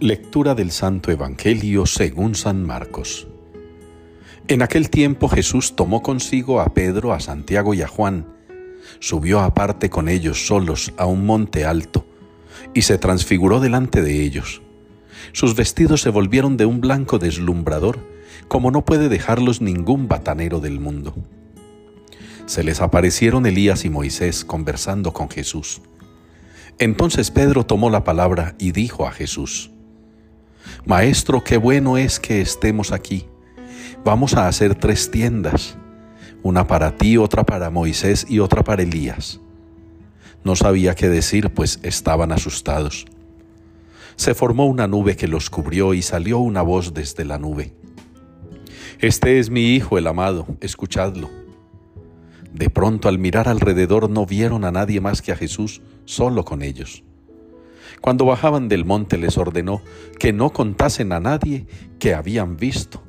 Lectura del Santo Evangelio según San Marcos. En aquel tiempo Jesús tomó consigo a Pedro, a Santiago y a Juan, subió aparte con ellos solos a un monte alto, y se transfiguró delante de ellos. Sus vestidos se volvieron de un blanco deslumbrador, como no puede dejarlos ningún batanero del mundo. Se les aparecieron Elías y Moisés conversando con Jesús. Entonces Pedro tomó la palabra y dijo a Jesús, Maestro, qué bueno es que estemos aquí. Vamos a hacer tres tiendas, una para ti, otra para Moisés y otra para Elías. No sabía qué decir, pues estaban asustados. Se formó una nube que los cubrió y salió una voz desde la nube. Este es mi Hijo el amado, escuchadlo. De pronto al mirar alrededor no vieron a nadie más que a Jesús solo con ellos. Cuando bajaban del monte les ordenó que no contasen a nadie que habían visto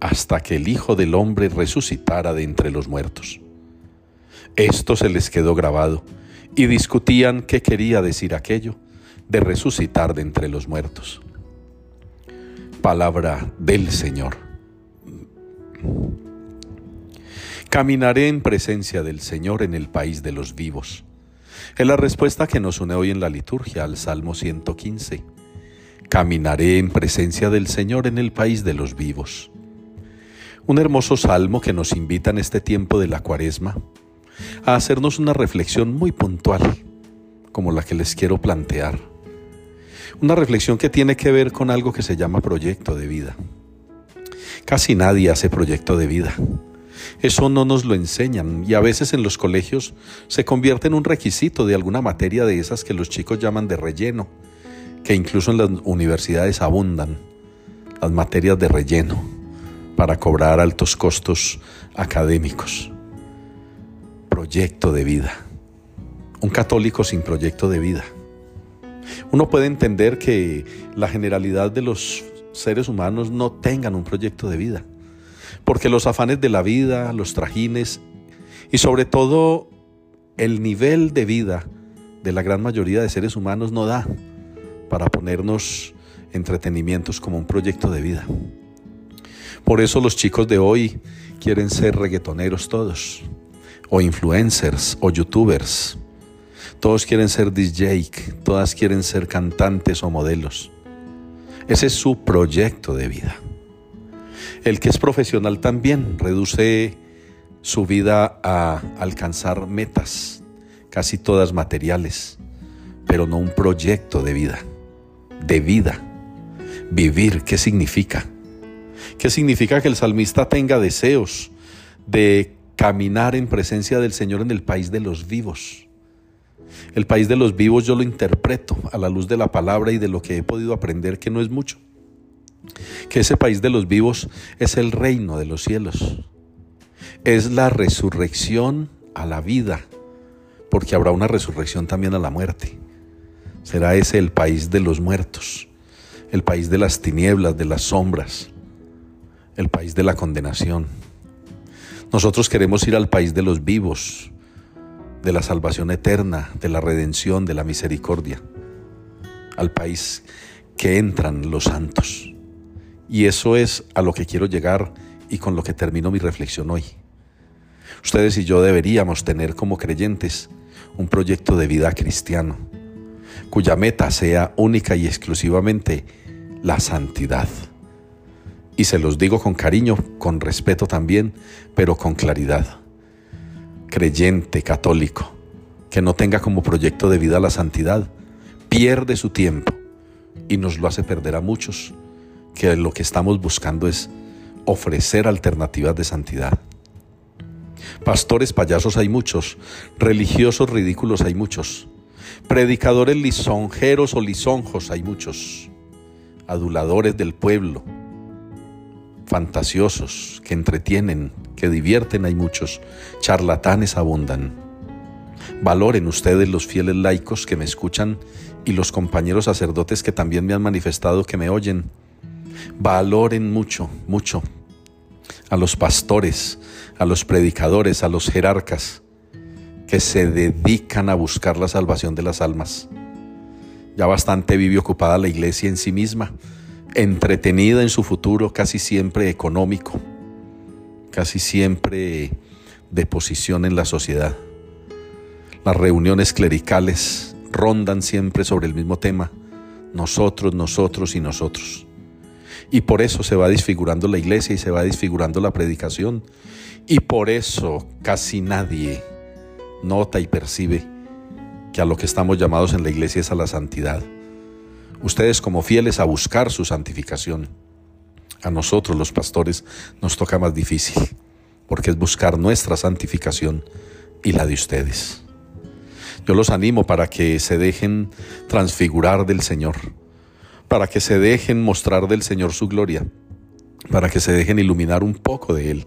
hasta que el Hijo del Hombre resucitara de entre los muertos. Esto se les quedó grabado y discutían qué quería decir aquello de resucitar de entre los muertos. Palabra del Señor. Caminaré en presencia del Señor en el país de los vivos. Es la respuesta que nos une hoy en la liturgia al Salmo 115. Caminaré en presencia del Señor en el país de los vivos. Un hermoso salmo que nos invita en este tiempo de la cuaresma a hacernos una reflexión muy puntual, como la que les quiero plantear. Una reflexión que tiene que ver con algo que se llama proyecto de vida. Casi nadie hace proyecto de vida. Eso no nos lo enseñan y a veces en los colegios se convierte en un requisito de alguna materia de esas que los chicos llaman de relleno, que incluso en las universidades abundan, las materias de relleno, para cobrar altos costos académicos. Proyecto de vida. Un católico sin proyecto de vida. Uno puede entender que la generalidad de los seres humanos no tengan un proyecto de vida porque los afanes de la vida, los trajines y sobre todo el nivel de vida de la gran mayoría de seres humanos no da para ponernos entretenimientos como un proyecto de vida. Por eso los chicos de hoy quieren ser reggaetoneros todos, o influencers, o youtubers. Todos quieren ser DJ, todas quieren ser cantantes o modelos. Ese es su proyecto de vida. El que es profesional también reduce su vida a alcanzar metas, casi todas materiales, pero no un proyecto de vida, de vida. Vivir, ¿qué significa? ¿Qué significa que el salmista tenga deseos de caminar en presencia del Señor en el país de los vivos? El país de los vivos yo lo interpreto a la luz de la palabra y de lo que he podido aprender, que no es mucho que ese país de los vivos es el reino de los cielos. Es la resurrección a la vida, porque habrá una resurrección también a la muerte. Será ese el país de los muertos, el país de las tinieblas, de las sombras, el país de la condenación. Nosotros queremos ir al país de los vivos, de la salvación eterna, de la redención, de la misericordia, al país que entran los santos. Y eso es a lo que quiero llegar y con lo que termino mi reflexión hoy. Ustedes y yo deberíamos tener como creyentes un proyecto de vida cristiano, cuya meta sea única y exclusivamente la santidad. Y se los digo con cariño, con respeto también, pero con claridad. Creyente católico que no tenga como proyecto de vida la santidad, pierde su tiempo y nos lo hace perder a muchos que lo que estamos buscando es ofrecer alternativas de santidad. Pastores payasos hay muchos, religiosos ridículos hay muchos, predicadores lisonjeros o lisonjos hay muchos, aduladores del pueblo, fantasiosos que entretienen, que divierten hay muchos, charlatanes abundan. Valoren ustedes los fieles laicos que me escuchan y los compañeros sacerdotes que también me han manifestado que me oyen Valoren mucho, mucho a los pastores, a los predicadores, a los jerarcas que se dedican a buscar la salvación de las almas Ya bastante vive ocupada la iglesia en sí misma, entretenida en su futuro, casi siempre económico, casi siempre de posición en la sociedad. Las reuniones clericales rondan siempre sobre el mismo tema, nosotros, nosotros y nosotros. Y por eso se va desfigurando la iglesia y se va desfigurando la predicación. Y por eso casi nadie nota y percibe que a lo que estamos llamados en la iglesia es a la santidad. Ustedes como fieles a buscar su santificación. A nosotros los pastores nos toca más difícil, porque es buscar nuestra santificación y la de ustedes. Yo los animo para que se dejen transfigurar del Señor, para que se dejen mostrar del Señor su gloria, para que se dejen iluminar un poco de Él.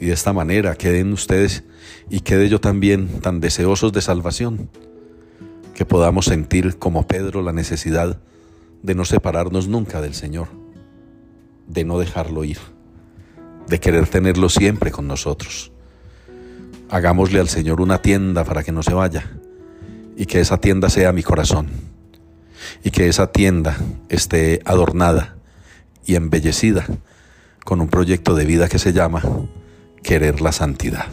Y de esta manera queden ustedes y quede yo también tan deseosos de salvación, que podamos sentir como Pedro la necesidad de no separarnos nunca del Señor, de no dejarlo ir, de querer tenerlo siempre con nosotros. Hagámosle al Señor una tienda para que no se vaya y que esa tienda sea mi corazón y que esa tienda esté adornada y embellecida con un proyecto de vida que se llama querer la santidad.